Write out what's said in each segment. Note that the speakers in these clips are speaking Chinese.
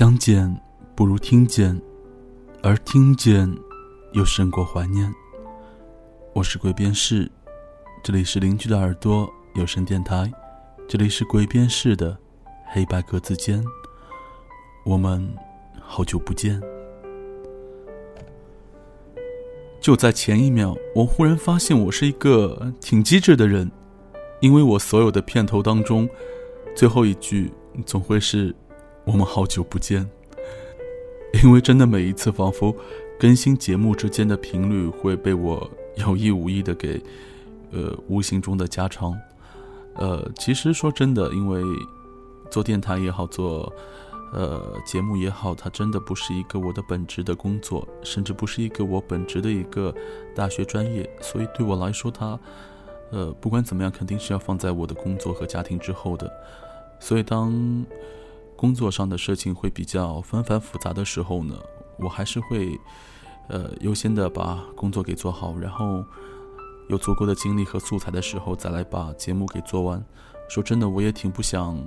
相见不如听见，而听见又胜过怀念。我是鬼边士，这里是邻居的耳朵有声电台，这里是鬼边士的黑白格子间。我们好久不见。就在前一秒，我忽然发现我是一个挺机智的人，因为我所有的片头当中，最后一句总会是“我们好久不见”，因为真的每一次仿佛更新节目之间的频率会被我有意无意的给，呃，无形中的加长。呃，其实说真的，因为做电台也好，做。呃，节目也好，它真的不是一个我的本职的工作，甚至不是一个我本职的一个大学专业，所以对我来说，它，呃，不管怎么样，肯定是要放在我的工作和家庭之后的。所以，当工作上的事情会比较纷繁复杂的时候呢，我还是会，呃，优先的把工作给做好，然后有足够的精力和素材的时候，再来把节目给做完。说真的，我也挺不想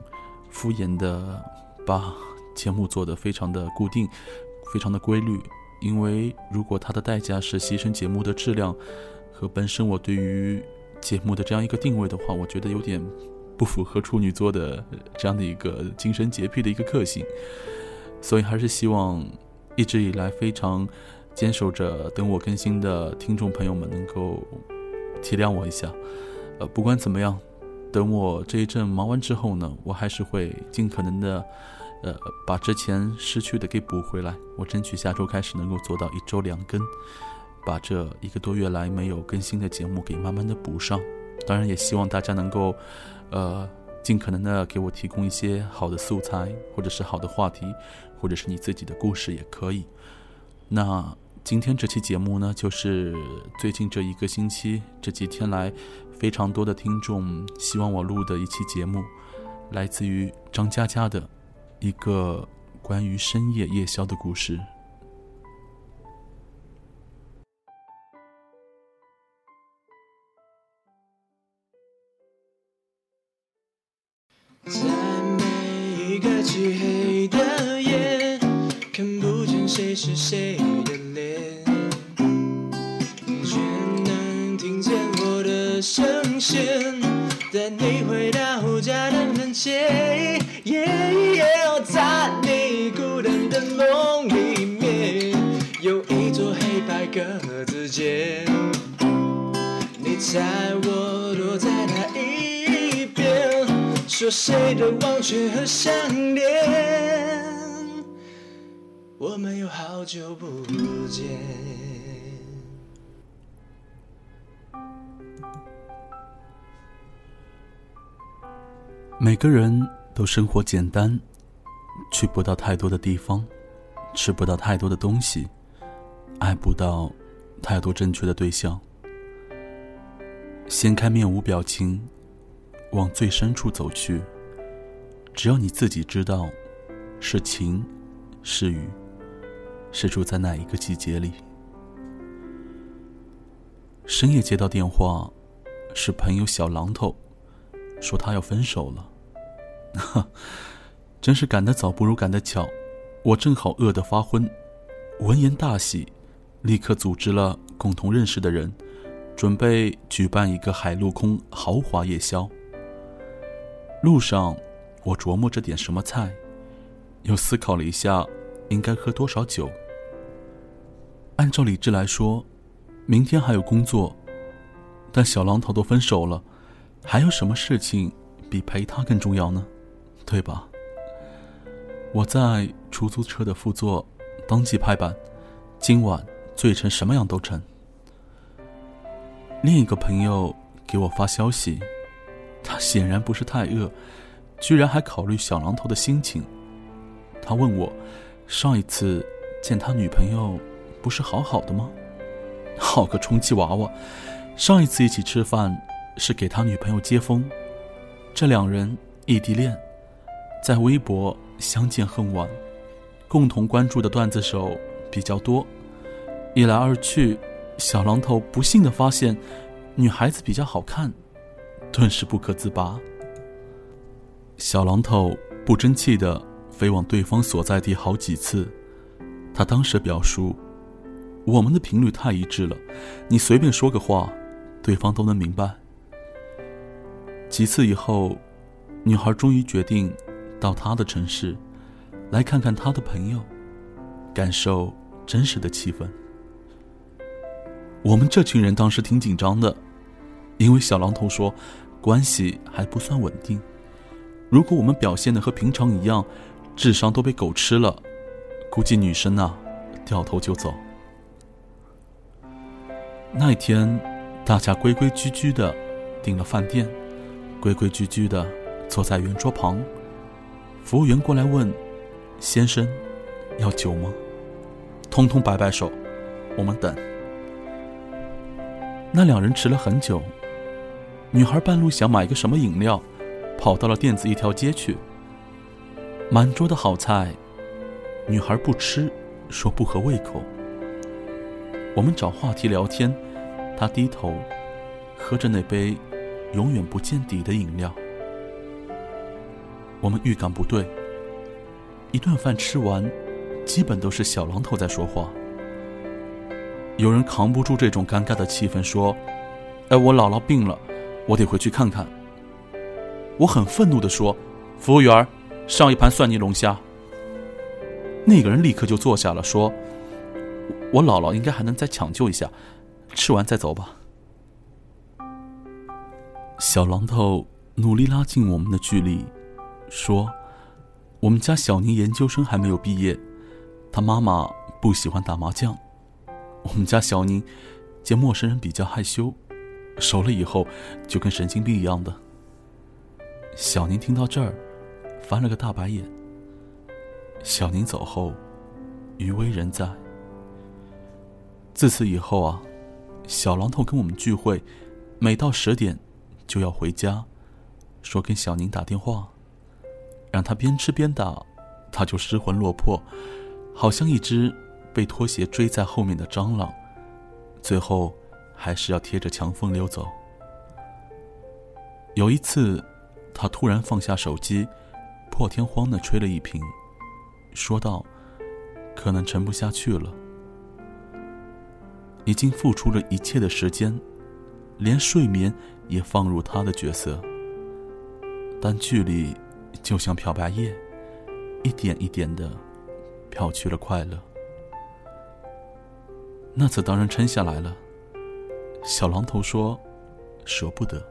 敷衍的把。节目做的非常的固定，非常的规律，因为如果它的代价是牺牲节目的质量和本身我对于节目的这样一个定位的话，我觉得有点不符合处女座的这样的一个精神洁癖的一个个性，所以还是希望一直以来非常坚守着等我更新的听众朋友们能够体谅我一下，呃，不管怎么样，等我这一阵忙完之后呢，我还是会尽可能的。呃，把之前失去的给补回来。我争取下周开始能够做到一周两更，把这一个多月来没有更新的节目给慢慢的补上。当然，也希望大家能够，呃，尽可能的给我提供一些好的素材，或者是好的话题，或者是你自己的故事也可以。那今天这期节目呢，就是最近这一个星期这几天来非常多的听众希望我录的一期节目，来自于张嘉佳的。一个关于深夜夜宵的故事。回到家的门前。在你孤单的梦里面，有一座黑白格子间。你猜我躲在哪一边？说谁的忘却和想念？我们有好久不见。每个人都生活简单。去不到太多的地方，吃不到太多的东西，爱不到太多正确的对象。掀开面无表情，往最深处走去。只要你自己知道，是晴，是雨，是住在哪一个季节里。深夜接到电话，是朋友小榔头，说他要分手了。哈。真是赶得早不如赶得巧，我正好饿得发昏，闻言大喜，立刻组织了共同认识的人，准备举办一个海陆空豪华夜宵。路上，我琢磨着点什么菜，又思考了一下，应该喝多少酒。按照理智来说，明天还有工作，但小狼头都分手了，还有什么事情比陪他更重要呢？对吧？我在出租车的副座，当即拍板，今晚醉成什么样都成。另一个朋友给我发消息，他显然不是太饿，居然还考虑小狼头的心情。他问我，上一次见他女朋友不是好好的吗？好个充气娃娃！上一次一起吃饭是给他女朋友接风，这两人异地恋，在微博。相见恨晚，共同关注的段子手比较多，一来二去，小榔头不幸的发现，女孩子比较好看，顿时不可自拔。小榔头不争气的飞往对方所在地好几次。他当时表述：“我们的频率太一致了，你随便说个话，对方都能明白。”几次以后，女孩终于决定到他的城市，来看看他的朋友，感受真实的气氛。我们这群人当时挺紧张的，因为小狼头说关系还不算稳定，如果我们表现的和平常一样，智商都被狗吃了，估计女生啊掉头就走。那一天，大家规规矩矩的订了饭店。规规矩矩的坐在圆桌旁，服务员过来问：“先生，要酒吗？”通通摆摆手，我们等。那两人迟了很久。女孩半路想买个什么饮料，跑到了店子一条街去。满桌的好菜，女孩不吃，说不合胃口。我们找话题聊天，她低头喝着那杯。永远不见底的饮料。我们预感不对。一顿饭吃完，基本都是小狼头在说话。有人扛不住这种尴尬的气氛，说：“哎，我姥姥病了，我得回去看看。”我很愤怒的说：“服务员，上一盘蒜泥龙虾。”那个人立刻就坐下了，说：“我姥姥应该还能再抢救一下，吃完再走吧。”小榔头努力拉近我们的距离，说：“我们家小宁研究生还没有毕业，他妈妈不喜欢打麻将。我们家小宁见陌生人比较害羞，熟了以后就跟神经病一样的。”小宁听到这儿，翻了个大白眼。小宁走后，余威仍在。自此以后啊，小榔头跟我们聚会，每到十点。就要回家，说跟小宁打电话，让他边吃边打，他就失魂落魄，好像一只被拖鞋追在后面的蟑螂，最后还是要贴着墙缝溜走。有一次，他突然放下手机，破天荒的吹了一瓶，说道：“可能沉不下去了，已经付出了一切的时间。”连睡眠也放入他的角色，但距离就像漂白液，一点一点的漂去了快乐。那次当然撑下来了。小狼头说：“舍不得。”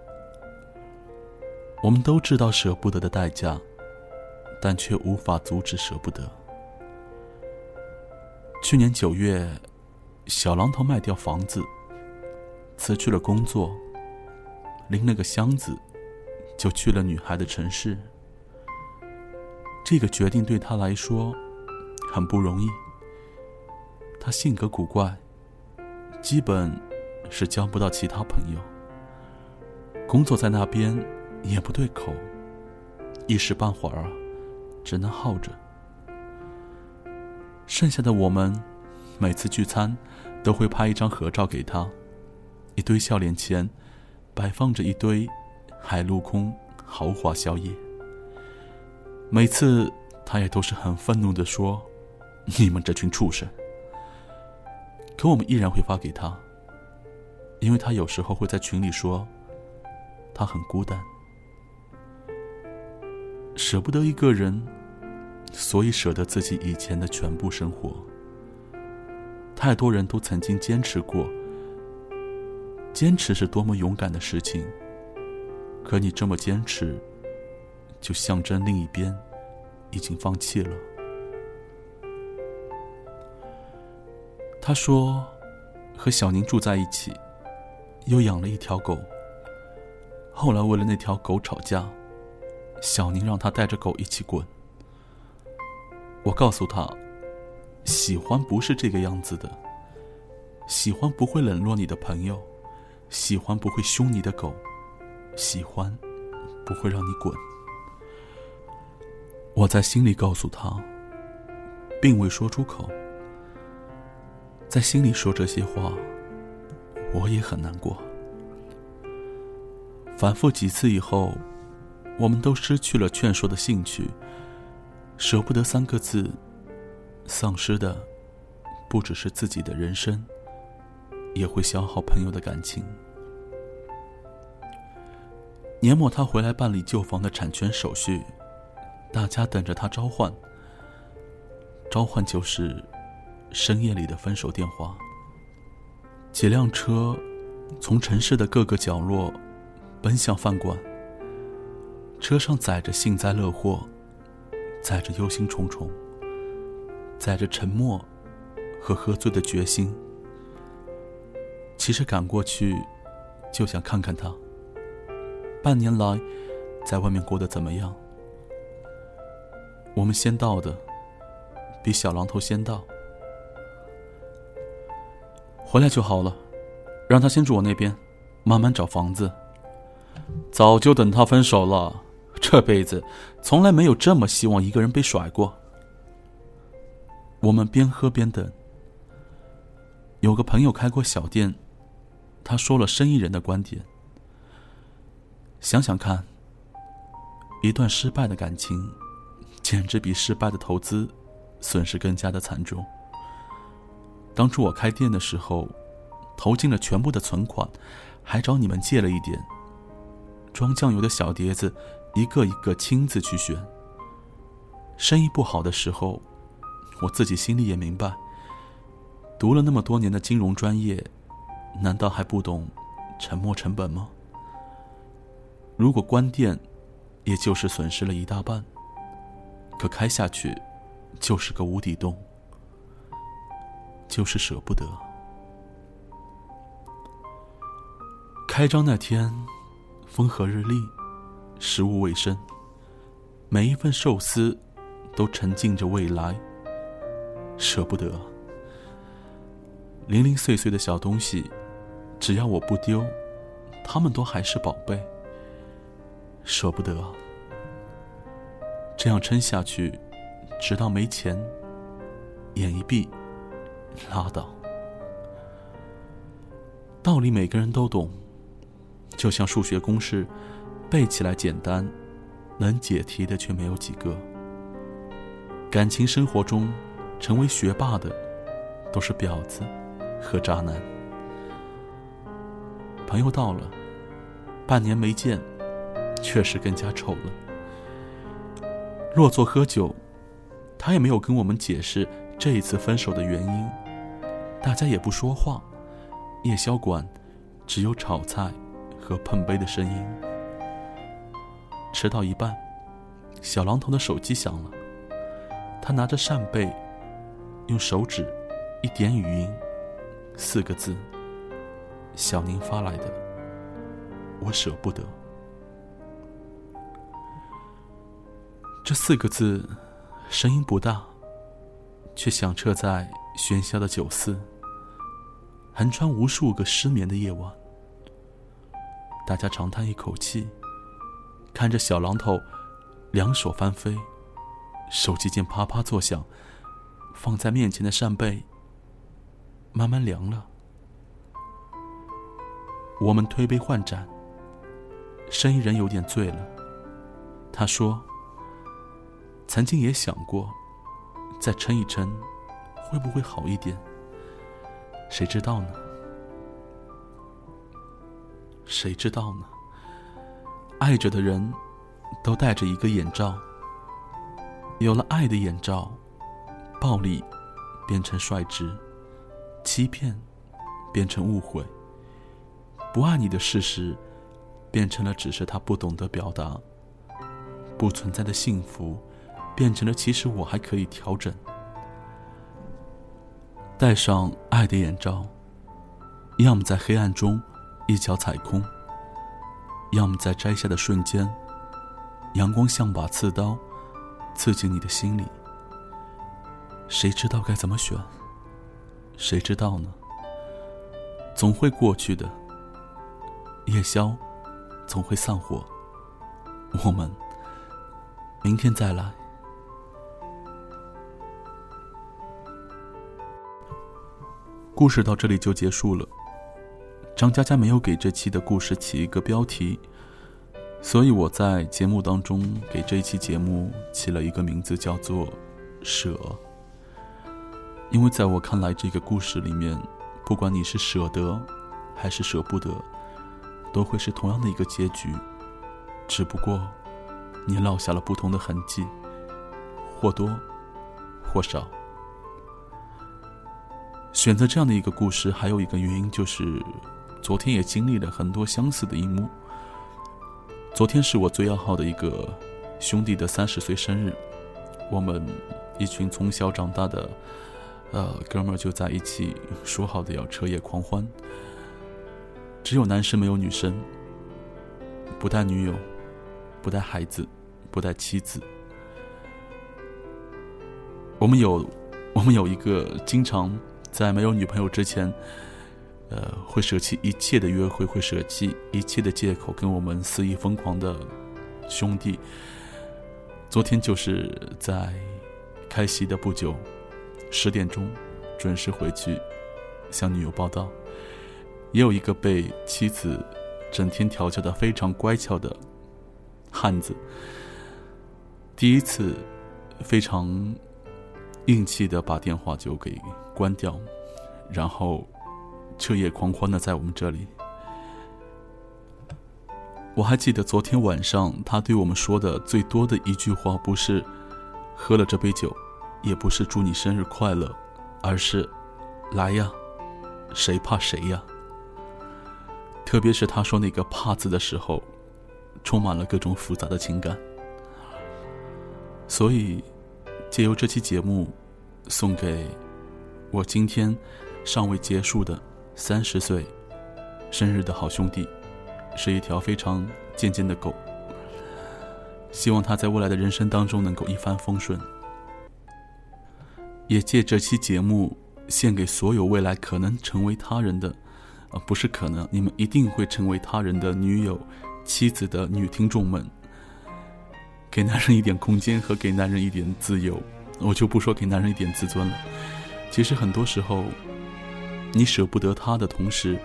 我们都知道舍不得的代价，但却无法阻止舍不得。去年九月，小榔头卖掉房子。辞去了工作，拎了个箱子，就去了女孩的城市。这个决定对他来说很不容易。他性格古怪，基本是交不到其他朋友。工作在那边也不对口，一时半会儿，只能耗着。剩下的我们，每次聚餐都会拍一张合照给他。一堆笑脸前，摆放着一堆海陆空豪华宵夜。每次他也都是很愤怒的说：“你们这群畜生！”可我们依然会发给他，因为他有时候会在群里说，他很孤单，舍不得一个人，所以舍得自己以前的全部生活。太多人都曾经坚持过。坚持是多么勇敢的事情，可你这么坚持，就象征另一边已经放弃了。他说，和小宁住在一起，又养了一条狗。后来为了那条狗吵架，小宁让他带着狗一起滚。我告诉他，喜欢不是这个样子的，喜欢不会冷落你的朋友。喜欢不会凶你的狗，喜欢不会让你滚。我在心里告诉他，并未说出口。在心里说这些话，我也很难过。反复几次以后，我们都失去了劝说的兴趣，舍不得三个字，丧失的不只是自己的人生，也会消耗朋友的感情。年末他回来办理旧房的产权手续，大家等着他召唤。召唤就是深夜里的分手电话。几辆车从城市的各个角落奔向饭馆，车上载着幸灾乐祸。载着忧心忡忡，载着沉默和喝醉的决心。其实赶过去，就想看看他。半年来，在外面过得怎么样？我们先到的，比小榔头先到。回来就好了，让他先住我那边，慢慢找房子。早就等他分手了。这辈子从来没有这么希望一个人被甩过。我们边喝边等。有个朋友开过小店，他说了生意人的观点。想想看，一段失败的感情，简直比失败的投资损失更加的惨重。当初我开店的时候，投进了全部的存款，还找你们借了一点。装酱油的小碟子。一个一个亲自去选。生意不好的时候，我自己心里也明白。读了那么多年的金融专业，难道还不懂沉没成本吗？如果关店，也就是损失了一大半。可开下去，就是个无底洞，就是舍不得。开张那天，风和日丽。食物卫生，每一份寿司都沉浸着未来。舍不得，零零碎碎的小东西，只要我不丢，他们都还是宝贝。舍不得，这样撑下去，直到没钱，眼一闭，拉倒。道理每个人都懂，就像数学公式。背起来简单，能解题的却没有几个。感情生活中，成为学霸的都是婊子和渣男。朋友到了，半年没见，确实更加丑了。落座喝酒，他也没有跟我们解释这一次分手的原因，大家也不说话。夜宵馆只有炒菜和碰杯的声音。吃到一半，小榔头的手机响了。他拿着扇贝，用手指一点语音，四个字：“小宁发来的，我舍不得。”这四个字声音不大，却响彻在喧嚣的酒肆，横穿无数个失眠的夜晚。大家长叹一口气。看着小榔头，两手翻飞，手机键啪啪作响，放在面前的扇贝慢慢凉了。我们推杯换盏，生意人有点醉了。他说：“曾经也想过，再撑一撑，会不会好一点？谁知道呢？谁知道呢？”爱着的人，都戴着一个眼罩。有了爱的眼罩，暴力变成率直，欺骗变成误会，不爱你的事实变成了只是他不懂得表达，不存在的幸福变成了其实我还可以调整。戴上爱的眼罩，要么在黑暗中一脚踩空。要么在摘下的瞬间，阳光像把刺刀，刺进你的心里。谁知道该怎么选？谁知道呢？总会过去的。夜宵，总会散伙。我们明天再来。故事到这里就结束了。张嘉佳没有给这期的故事起一个标题，所以我在节目当中给这一期节目起了一个名字，叫做“舍”。因为在我看来，这个故事里面，不管你是舍得还是舍不得，都会是同样的一个结局，只不过你落下了不同的痕迹，或多或少。选择这样的一个故事，还有一个原因就是，昨天也经历了很多相似的一幕。昨天是我最要好的一个兄弟的三十岁生日，我们一群从小长大的呃哥们儿就在一起说好的要彻夜狂欢，只有男生没有女生，不带女友，不带孩子，不带妻子。我们有我们有一个经常。在没有女朋友之前，呃，会舍弃一切的约会，会舍弃一切的借口，跟我们肆意疯狂的兄弟。昨天就是在开席的不久，十点钟准时回去向女友报道。也有一个被妻子整天调教的非常乖巧的汉子，第一次非常硬气的把电话就给。关掉，然后彻夜狂欢的在我们这里。我还记得昨天晚上他对我们说的最多的一句话，不是“喝了这杯酒”，也不是“祝你生日快乐”，而是“来呀，谁怕谁呀”。特别是他说那个“怕”字的时候，充满了各种复杂的情感。所以，借由这期节目，送给。我今天尚未结束的三十岁生日的好兄弟，是一条非常贱贱的狗。希望他在未来的人生当中能够一帆风顺。也借这期节目献给所有未来可能成为他人的，啊，不是可能，你们一定会成为他人的女友、妻子的女听众们。给男人一点空间和给男人一点自由，我就不说给男人一点自尊了。其实很多时候，你舍不得他的同时，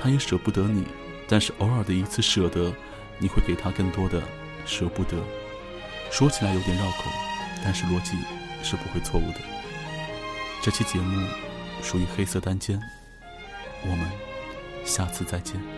他也舍不得你。但是偶尔的一次舍得，你会给他更多的舍不得。说起来有点绕口，但是逻辑是不会错误的。这期节目属于黑色单间，我们下次再见。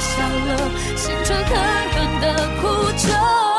笑了，心却狠狠地哭着。